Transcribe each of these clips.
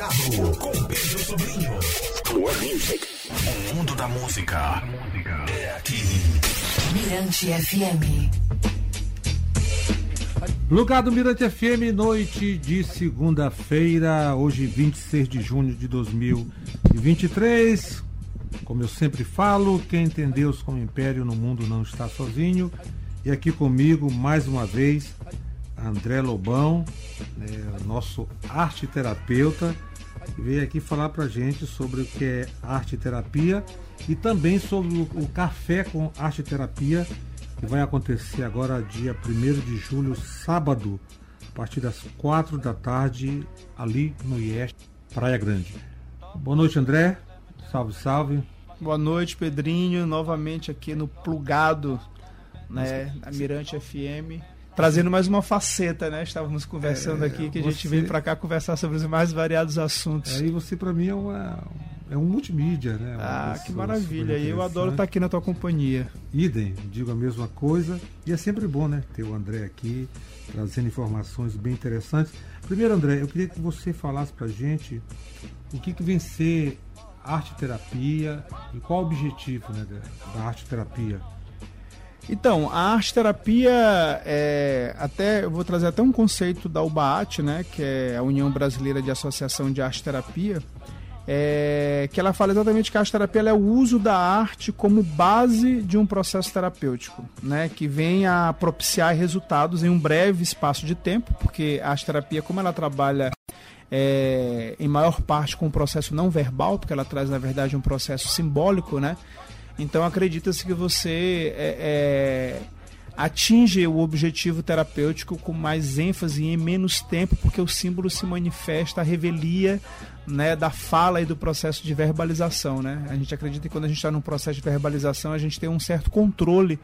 Com Pedro Sobrinho. More music. O mundo da música é aqui. Mirante FM. Plugado Mirante FM, noite de segunda-feira, hoje 26 de junho de 2023. Como eu sempre falo, quem tem Deus como império no mundo não está sozinho. E aqui comigo, mais uma vez, André Lobão, né, nosso arte terapeuta, veio aqui falar pra gente sobre o que é arte terapia e também sobre o, o café com arte terapia, que vai acontecer agora dia 1 de julho, sábado, a partir das 4 da tarde, ali no IES, Praia Grande. Boa noite, André. Salve, salve. Boa noite, Pedrinho. Novamente aqui no Plugado, né, na Mirante FM. Trazendo mais uma faceta, né? Estávamos conversando É, aqui que a gente você- veio para cá conversar sobre os mais variados assuntos. Aí você para mim é, uma, é um multimídia, né? Uma Ah, que maravilha. E eu adoro interessante. estar aqui na tua companhia. Idem, digo a mesma coisa. E é sempre bom, né? Ter o André aqui, trazendo informações bem interessantes. Primeiro, André, eu queria que você falasse pra gente o que, que vem ser arte terapia e qual o objetivo né, da, da arte terapia. Então, a arte terapia é até eu vou trazer até um conceito da UBAAT, né, que é a União Brasileira de Associação de Arte Terapia, é, que ela fala exatamente que a arte terapia é o uso da arte como base de um processo terapêutico, né, que vem a propiciar resultados em um breve espaço de tempo, porque a arte terapia, como ela trabalha é, em maior parte com o processo não verbal, porque ela traz na verdade um processo simbólico, né? Então acredita-se que você é, é, atinge o objetivo terapêutico com mais ênfase e em menos tempo, porque o símbolo se manifesta, a revelia né, da fala e do processo de verbalização. Né? A gente acredita que quando a gente está num processo de verbalização, a gente tem um certo controle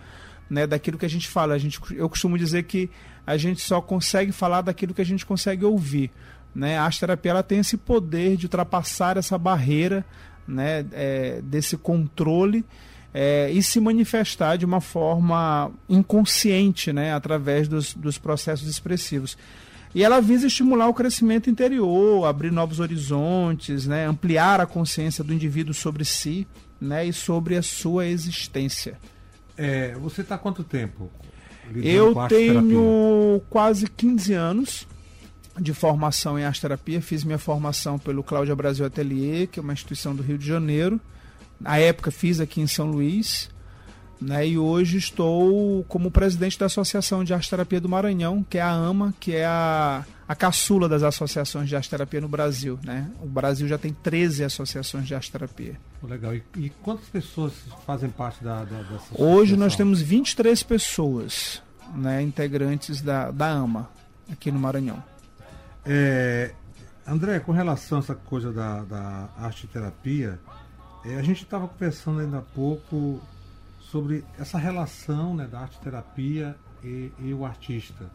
né, daquilo que a gente fala. A gente, eu costumo dizer que a gente só consegue falar daquilo que a gente consegue ouvir. Né? A arte terapia ela tem esse poder de ultrapassar essa barreira né, é, desse controle é, e se manifestar de uma forma inconsciente, né, através dos, dos processos expressivos. E ela visa estimular o crescimento interior, abrir novos horizontes, né, ampliar a consciência do indivíduo sobre si né, e sobre a sua existência. É, você está há quanto tempo? Eu tenho quase 15 anos de formação em arte terapia. Fiz minha formação pelo Cláudia Brasil Atelier, que é uma instituição do Rio de Janeiro. Na época fiz aqui em São Luís. Né, e hoje estou como presidente da Associação de Arte Terapia do Maranhão, que é a AMA, que é a, a caçula das associações de arte terapia no Brasil. Né? O Brasil já tem 13 associações de arte terapia. Pô, Legal. E, e quantas pessoas fazem parte da, da, dessa Hoje nós associação? temos 23 pessoas né, integrantes da, da AMA aqui no Maranhão. É, André, com relação a essa coisa da, da arte terapia, é, a gente estava conversando ainda há pouco sobre essa relação né, da arte terapia e, e o artista.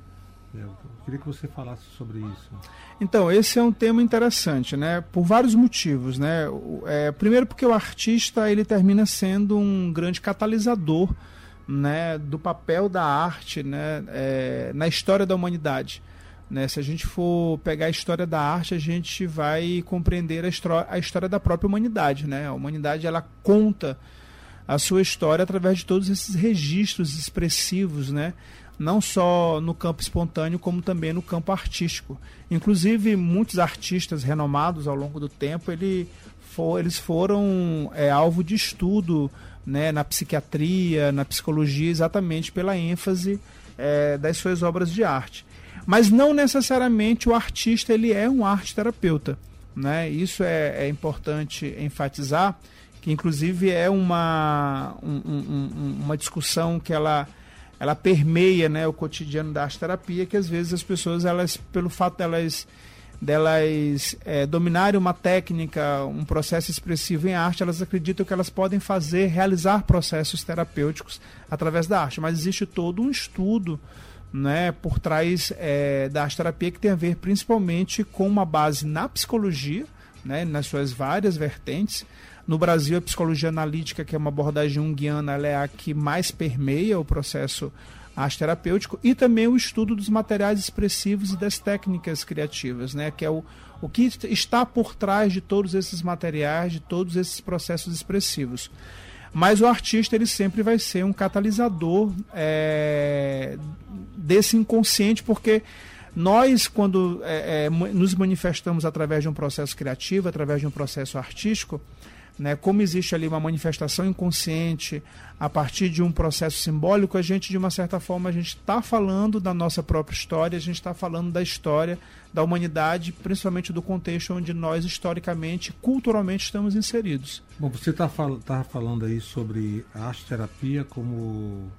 É, Eu queria que você falasse sobre isso. Então, esse é um tema interessante, né? Por vários motivos, né? É, primeiro porque o artista ele termina sendo um grande catalisador, né, do papel da arte, né, é, na história da humanidade. Né? Se a gente for pegar a história da arte, a gente vai compreender a, a história da própria humanidade, né? A humanidade ela conta a sua história através de todos esses registros expressivos, né? Não só no campo espontâneo, como também no campo artístico. Inclusive, muitos artistas renomados ao longo do tempo, ele fo- eles foram é, alvo de estudo né, na psiquiatria, na psicologia, exatamente pela ênfase é, das suas obras de arte. Mas não necessariamente o artista ele é um arte terapeuta. Né? Isso é, é importante enfatizar, que inclusive é uma, um- um- um- uma discussão que ela, ela permeia né, o cotidiano da arte terapia, que às vezes as pessoas, elas, pelo fato delas, delas é, dominarem uma técnica, um processo expressivo em arte, elas acreditam que elas podem fazer, realizar processos terapêuticos através da arte. Mas existe todo um estudo né, por trás é, da terapia que tem a ver principalmente com uma base na psicologia, né, nas suas várias vertentes. No Brasil, a psicologia analítica, que é uma abordagem junguiana, ela é a que mais permeia o processo terapêutico e também o estudo dos materiais expressivos e das técnicas criativas, né, que é o, o que está por trás de todos esses materiais, de todos esses processos expressivos. Mas o artista ele sempre vai ser um catalisador é, desse inconsciente, porque nós, quando é, é, nos manifestamos através de um processo criativo, através de um processo artístico, né, como existe ali uma manifestação inconsciente a partir de um processo simbólico, a gente, de uma certa forma, a gente está falando da nossa própria história, a gente está falando da história da humanidade, principalmente do contexto onde nós, historicamente, culturalmente, estamos inseridos. Bom, você está fal tá falando aí sobre a arte-terapia como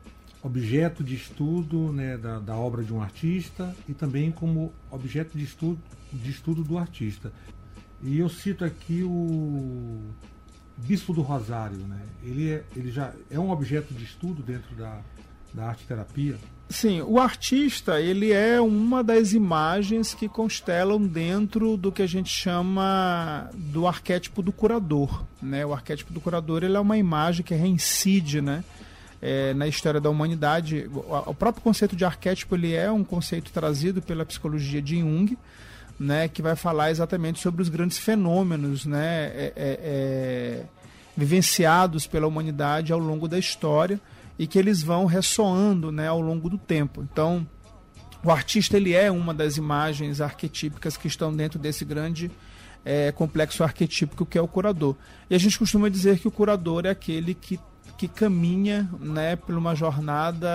objeto de estudo né, da, da obra de um artista e também como objeto de estudo, de estudo do artista. E eu cito aqui o Bispo do Rosário, né? Ele, é, ele já é um objeto de estudo dentro da, da arte terapia. Sim, o artista ele é uma das imagens que constelam dentro do que a gente chama do arquétipo do curador, né? O arquétipo do curador ele é uma imagem que reincide, né? É, na história da humanidade, o, próprio conceito de arquétipo ele é um conceito trazido pela psicologia de Jung, né, que vai falar exatamente sobre os grandes fenômenos né, é, é, é, vivenciados pela humanidade ao longo da história e que eles vão ressoando né, ao longo do tempo. Então, o artista ele é uma das imagens arquetípicas que estão dentro desse grande é, complexo arquetípico que é o curador. E a gente costuma dizer que o curador é aquele que, que caminha né, por uma jornada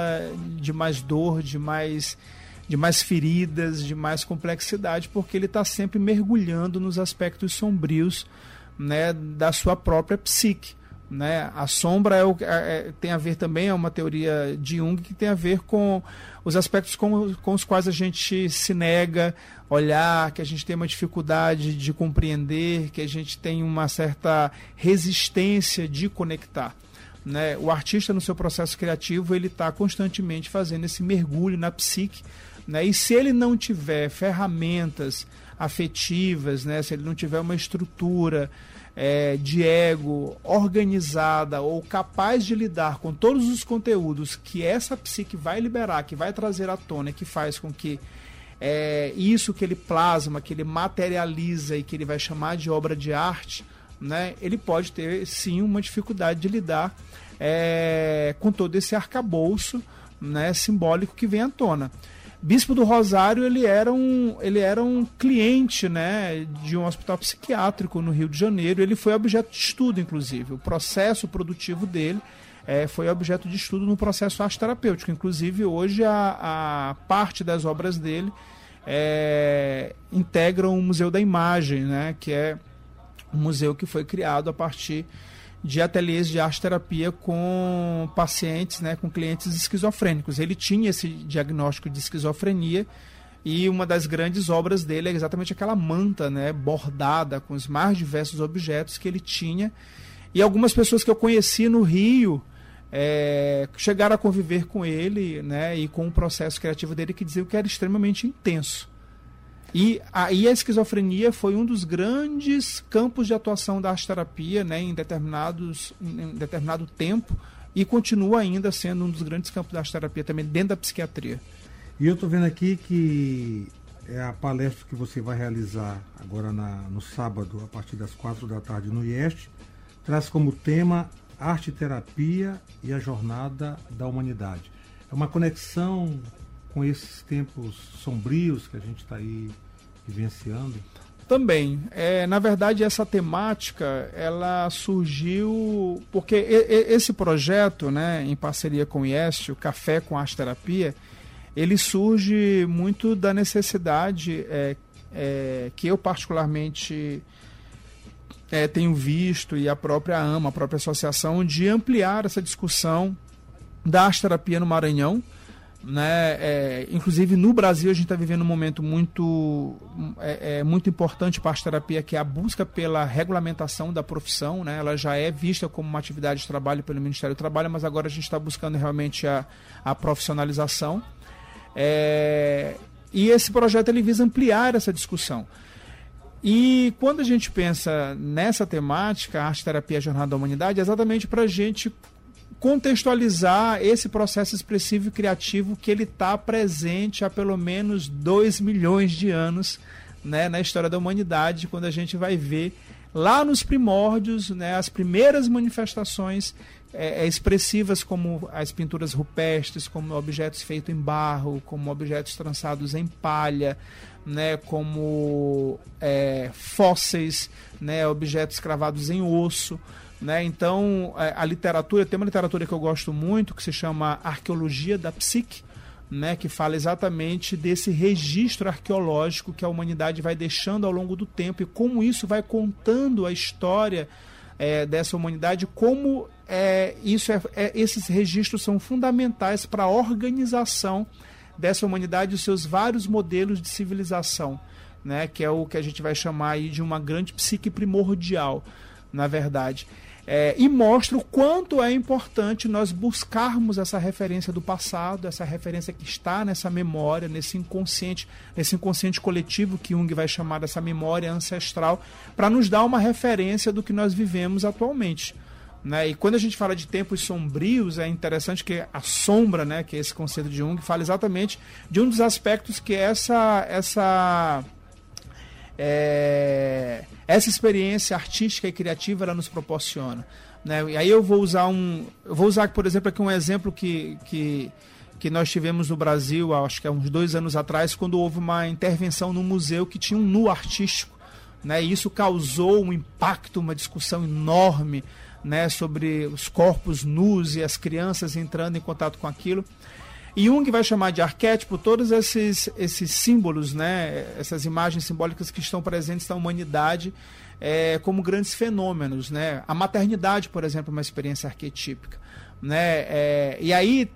de mais dor, de mais de mais feridas, de mais complexidade, porque ele está sempre mergulhando nos aspectos sombrios né, da sua própria psique. Né? A sombra é o, é, é, tem a ver também, é uma teoria de Jung que tem a ver com os aspectos com, com os quais a gente se nega olhar, que a gente tem uma dificuldade de compreender, que a gente tem uma certa resistência de conectar. Né? O artista, no seu processo criativo, ele está constantemente fazendo esse mergulho na psique né? E se ele não tiver ferramentas afetivas, né? se ele não tiver uma estrutura é, de ego organizada ou capaz de lidar com todos os conteúdos que essa psique vai liberar, que vai trazer à tona, que faz com que é, isso que ele plasma, que ele materializa e que ele vai chamar de obra de arte, né, ele pode ter sim uma dificuldade de lidar é, com todo esse arcabouço né, simbólico que vem à tona. Bispo do Rosário ele era um, ele era um cliente né, de um hospital psiquiátrico no Rio de Janeiro. Ele foi objeto de estudo, inclusive. O processo produtivo dele é, foi objeto de estudo no processo arte terapêutico. Inclusive, hoje, a, a parte das obras dele é, integram o Museu da Imagem, né, que é um museu que foi criado a partir de ateliês de arte terapia com pacientes, né, com clientes esquizofrênicos. Ele tinha esse diagnóstico de esquizofrenia e uma das grandes obras dele é exatamente aquela manta, né, bordada com os mais diversos objetos que ele tinha. E algumas pessoas que eu conheci no Rio é, chegaram a conviver com ele, né, e com o processo criativo dele que diziam que era extremamente intenso. E aí a esquizofrenia foi um dos grandes campos de atuação da arte-terapia né, em, determinados, em determinado tempo e continua ainda sendo um dos grandes campos da arte-terapia também dentro da psiquiatria. E eu estou vendo aqui que é a palestra que você vai realizar agora na, no sábado, a partir das quatro da tarde no IEST, traz como tema arte-terapia e a jornada da humanidade. É uma conexão com esses tempos sombrios que a gente está aí vivenciando? Também. É, na verdade, essa temática ela surgiu porque esse projeto, né, em parceria com o IEST, o Café com Arte Terapia, ele surge muito da necessidade é, é, que eu particularmente é, tenho visto e a própria AMA, a própria associação, de ampliar essa discussão da arte terapia no Maranhão né? É, inclusive no Brasil a gente está vivendo um momento muito, é, é, muito importante para a terapia, que é a busca pela regulamentação da profissão. Né? Ela já é vista como uma atividade de trabalho pelo Ministério do Trabalho, mas agora a gente está buscando realmente a, a profissionalização. É, e esse projeto ele visa ampliar essa discussão. E quando a gente pensa nessa temática, arte terapia jornada da humanidade, é exatamente para a gente contextualizar esse processo expressivo e criativo que ele está presente há pelo menos 2 milhões de anos né, na história da humanidade, quando a gente vai ver lá nos primórdios, né, as primeiras manifestações é, é, expressivas como as pinturas rupestres, como objetos feitos em barro, como objetos trançados em palha, né, como é, fósseis, né, objetos cravados em osso. Né? Então, é, a literatura, tem uma literatura que eu gosto muito, que se chama Arqueologia da Psique, né, que fala exatamente desse registro arqueológico que a humanidade vai deixando ao longo do tempo e como isso vai contando a história é, dessa humanidade, como é, isso é, é, esses registros são fundamentais para a organização dessa humanidade os seus vários modelos de civilização, né, que é o que a gente vai chamar aí de uma grande psique primordial, na verdade. É, e mostra o quanto é importante nós buscarmos essa referência do passado, essa referência que está nessa memória, nesse inconsciente, nesse inconsciente coletivo que Jung vai chamar dessa memória ancestral, para nos dar uma referência do que nós vivemos atualmente. Né? E quando a gente fala de tempos sombrios, é interessante que a sombra, né, que é esse conceito de Jung, fala exatamente de um dos aspectos que essa essa é, essa experiência artística e criativa ela nos proporciona. Né? E aí eu vou usar um. Eu vou usar, por exemplo, aqui um exemplo que, que, que nós tivemos no Brasil, acho que há uns dois anos atrás, quando houve uma intervenção no museu que tinha um nu artístico. Né? E isso causou um impacto, uma discussão enorme né, sobre os corpos nus e as crianças entrando em contato com aquilo. E Jung vai chamar de arquétipo todos esses, esses símbolos, né, essas imagens simbólicas que estão presentes na humanidade é, como grandes fenômenos. Né? A maternidade, por exemplo, é uma experiência arquetípica. Né? É, e aí,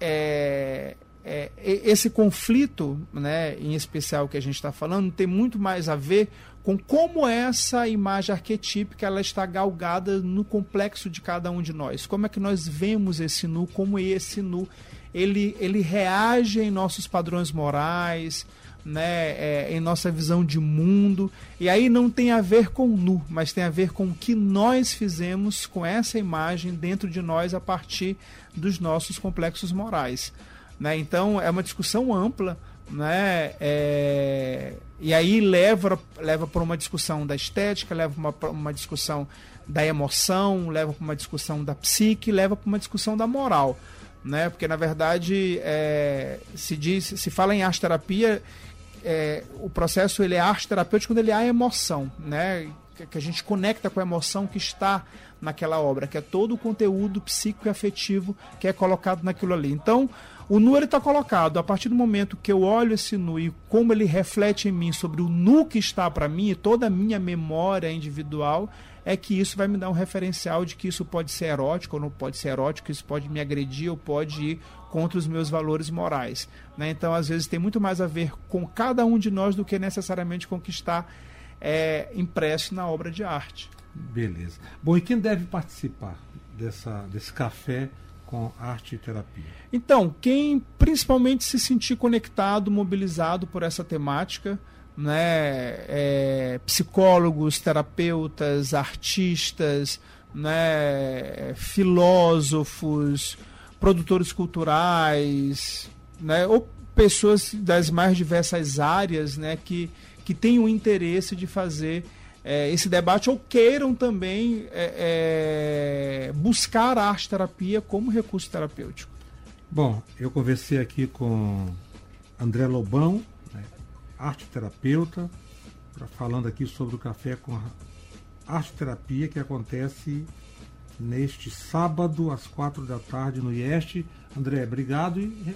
é, é, esse conflito, né, em especial que a gente está falando, tem muito mais a ver com como essa imagem arquetípica ela está galgada no complexo de cada um de nós. Como é que nós vemos esse nu, como esse nu ele, ele reage em nossos padrões morais, né, é, em nossa visão de mundo. E aí não tem a ver com nu, mas tem a ver com o que nós fizemos com essa imagem dentro de nós a partir dos nossos complexos morais. Né? Então é uma discussão ampla. Né? É, e aí leva, leva para uma discussão da estética, leva para uma, uma discussão da emoção, leva para uma discussão da psique, leva para uma discussão da moral né? Porque na verdade é, se diz, se fala em arte terapia, é, o processo ele é arte terapêutico quando ele há emoção, né? Que, que, a gente conecta com a emoção que está naquela obra, que é todo o conteúdo psíquico e afetivo que é colocado naquilo ali. Então, o nu ele está colocado a partir do momento que eu olho esse nu e como ele reflete em mim sobre o nu que está para mim e toda a minha memória individual é que isso vai me dar um referencial de que isso pode ser erótico ou não pode ser erótico, isso pode me agredir ou pode ir contra os meus valores morais. Né? Então, às vezes, tem muito mais a ver com cada um de nós do que necessariamente com o que está é, impresso na obra de arte. Beleza. Bom, e quem deve participar dessa, desse café com arte e terapia? Então, quem principalmente se sentir conectado, mobilizado por essa temática, né, é, psicólogos, terapeutas, artistas, né, filósofos, produtores culturais, né, ou pessoas das mais diversas áreas né, que, que têm o interesse de fazer é, esse debate ou queiram também é, é, buscar a arte terapia como recurso terapêutico. Bom, eu conversei aqui com André Lobão, arte terapeuta, falando aqui sobre o café com arte terapia que acontece neste sábado às quatro da tarde no IEST. André, obrigado e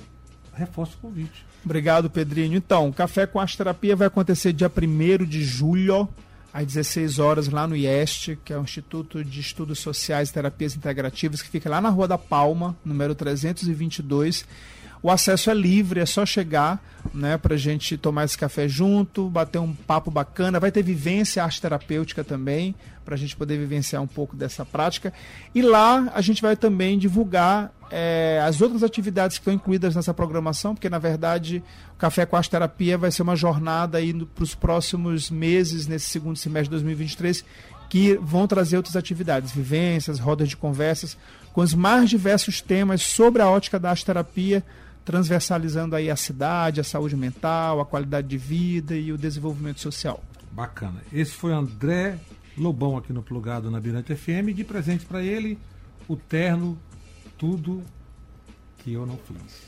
reforço o convite. Obrigado, Pedrinho. Então, o Café com Arte Terapia vai acontecer dia 1 de julho, às 16 horas, lá no IEST, que é o Instituto de Estudos Sociais e Terapias Integrativas, que fica lá na Rua da Palma, número 322. O acesso é livre, é só chegar, né, pra gente tomar esse café junto, bater um papo bacana. Vai ter vivência arte terapêutica também, para a gente poder vivenciar um pouco dessa prática. E lá a gente vai também divulgar é, as outras atividades que estão incluídas nessa programação, porque na verdade o Café com Arte Terapia vai ser uma jornada aí para os próximos meses, nesse segundo semestre de 2023, que vão trazer outras atividades, vivências, rodas de conversas, com os mais diversos temas sobre a ótica da arte terapia, transversalizando aí a cidade, a saúde mental, a qualidade de vida e o desenvolvimento social. Bacana. Esse foi André Lobão aqui no Plugado na Birante FM. De presente para ele, o terno Tudo que eu não fiz.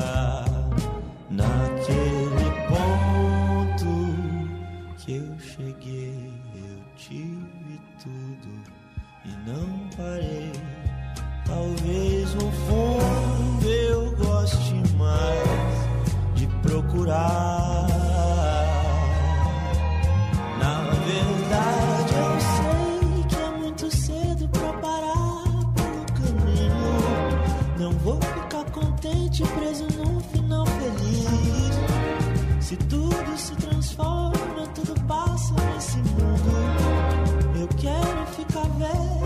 Chegar preso num final feliz. Se tudo se transforma, tudo passa nesse mundo. Eu quero ficar velho,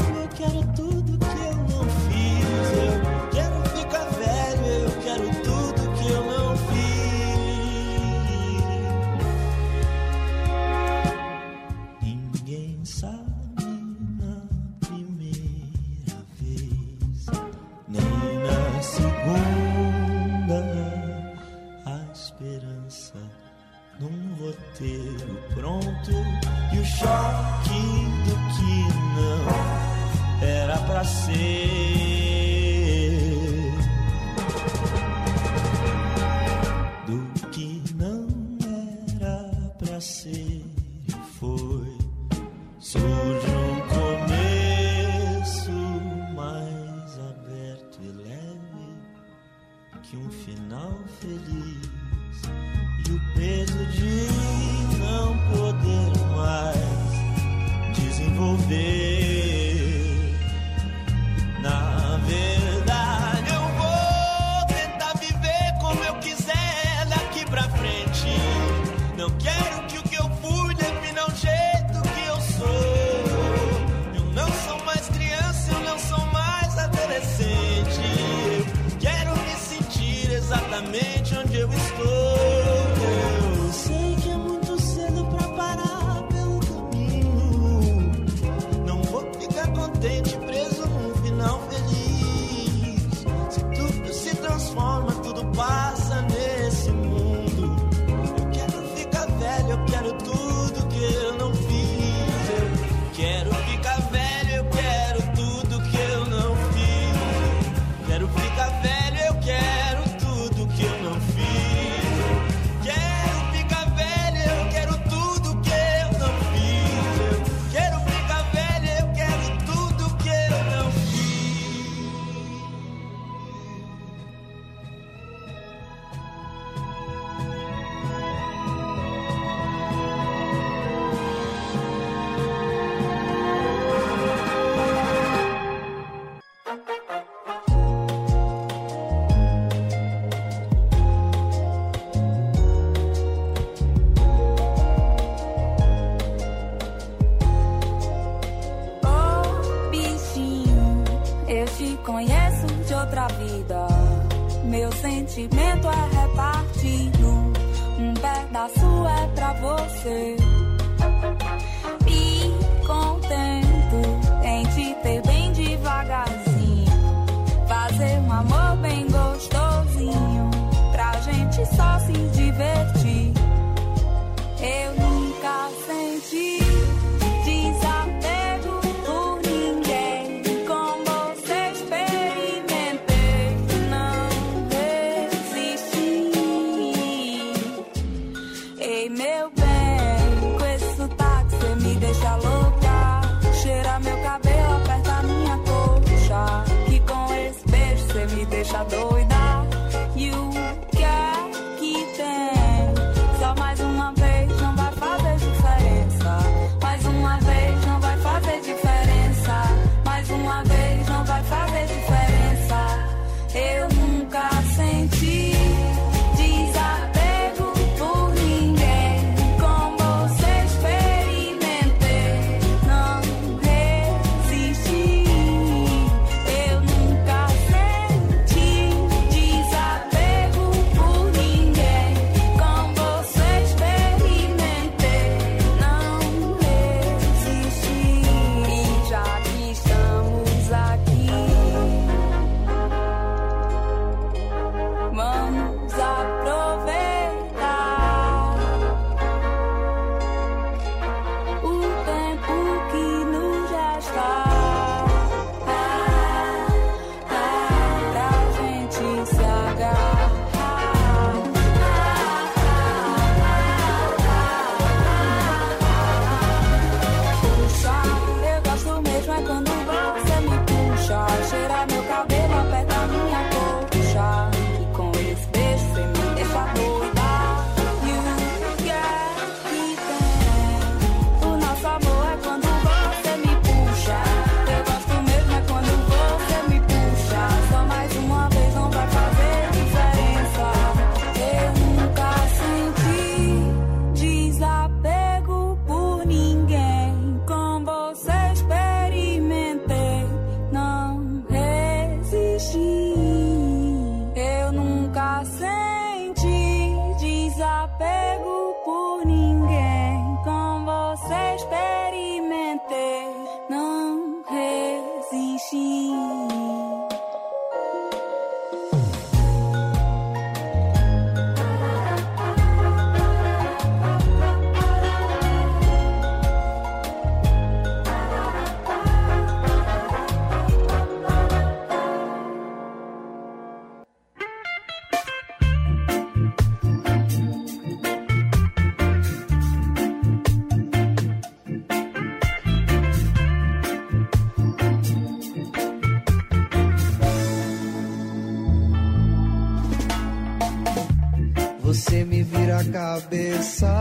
cabeça,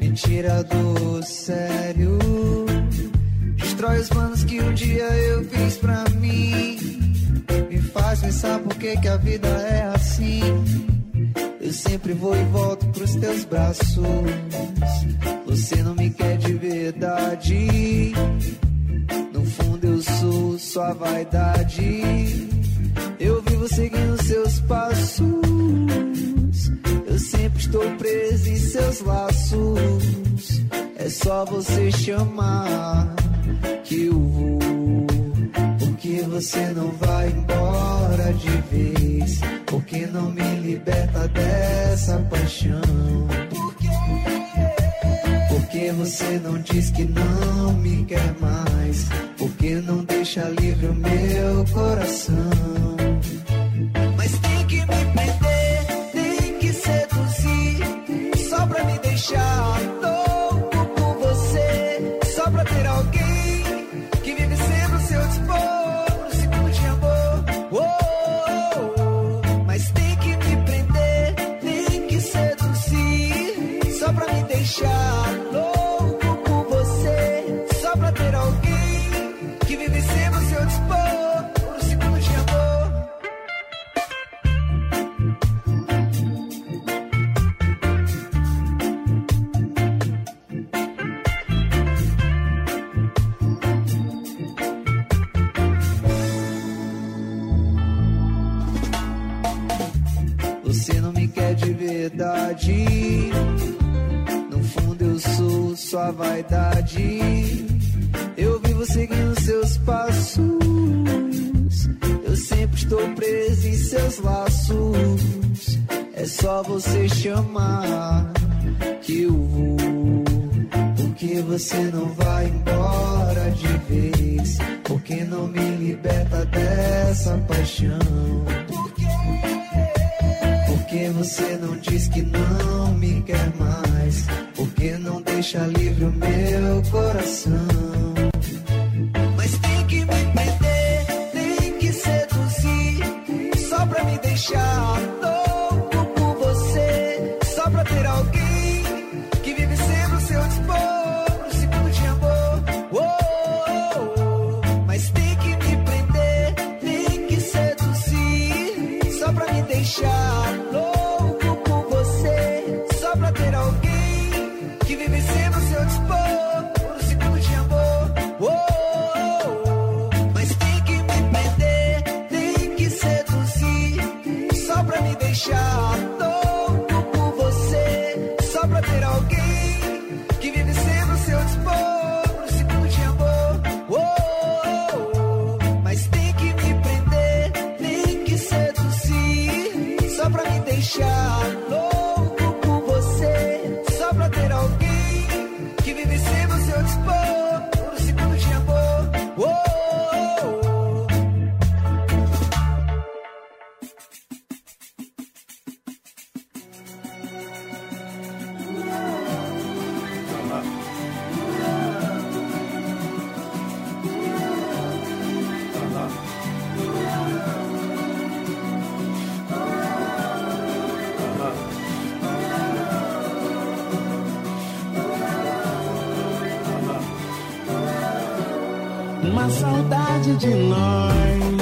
me tira do sério. Destrói os planos que um dia eu fiz pra mim. Me faz pensar por que, que a vida é assim. Eu sempre vou e volto pros teus braços. Você não me quer de verdade. No fundo eu sou sua vaidade. Eu vivo seguindo seus passos. Eu sempre estou preso em seus laços. É só você chamar que eu vou. Porque você não vai embora de vez. Porque não me liberta dessa paixão. Porque você não diz que não me quer mais? Porque não deixa livre o meu coração? Seus passos. Eu sempre estou preso em seus laços. É só você chamar que eu vou. Porque você não vai embora de vez. Porque não me liberta dessa paixão. Porque você não diz que não me quer mais? Porque não deixa livre o meu coração? Deixar louco por você, só pra ter alguém que vive sendo seu dispor, no segundo de amor. Oh, oh, oh. Mas tem que me prender, tem que seduzir, só pra me deixar louco por você, só pra ter alguém que vive sendo seu dispor, saudade de nós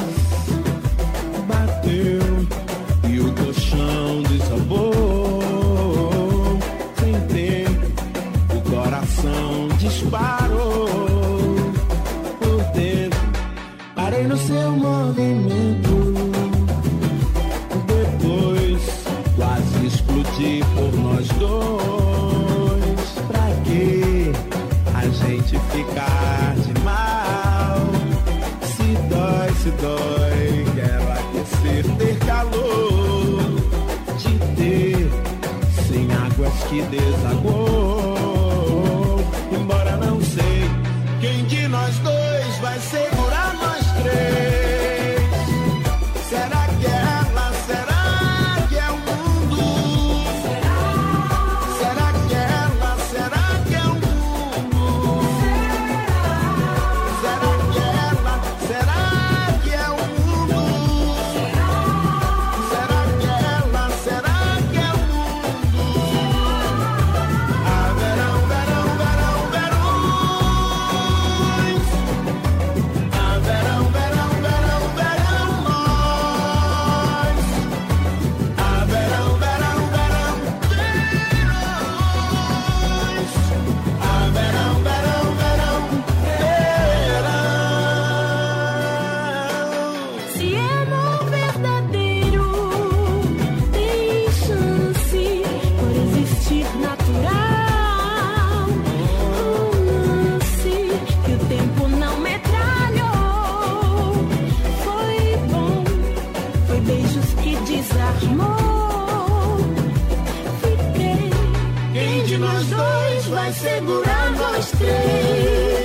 segurando os três.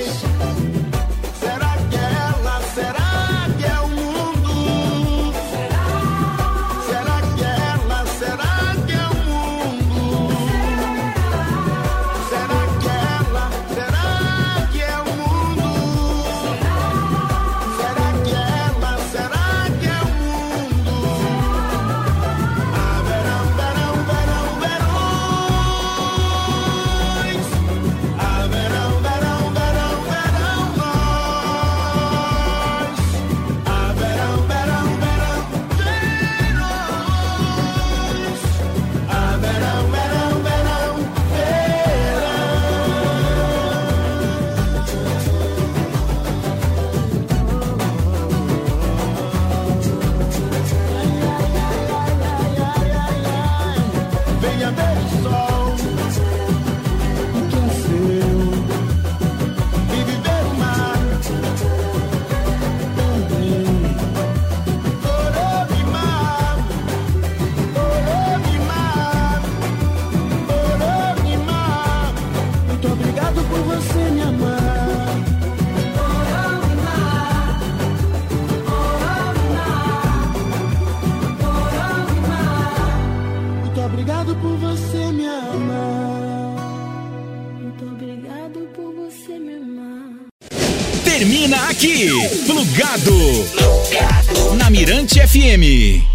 Aqui, Plugado. Na Mirante FM.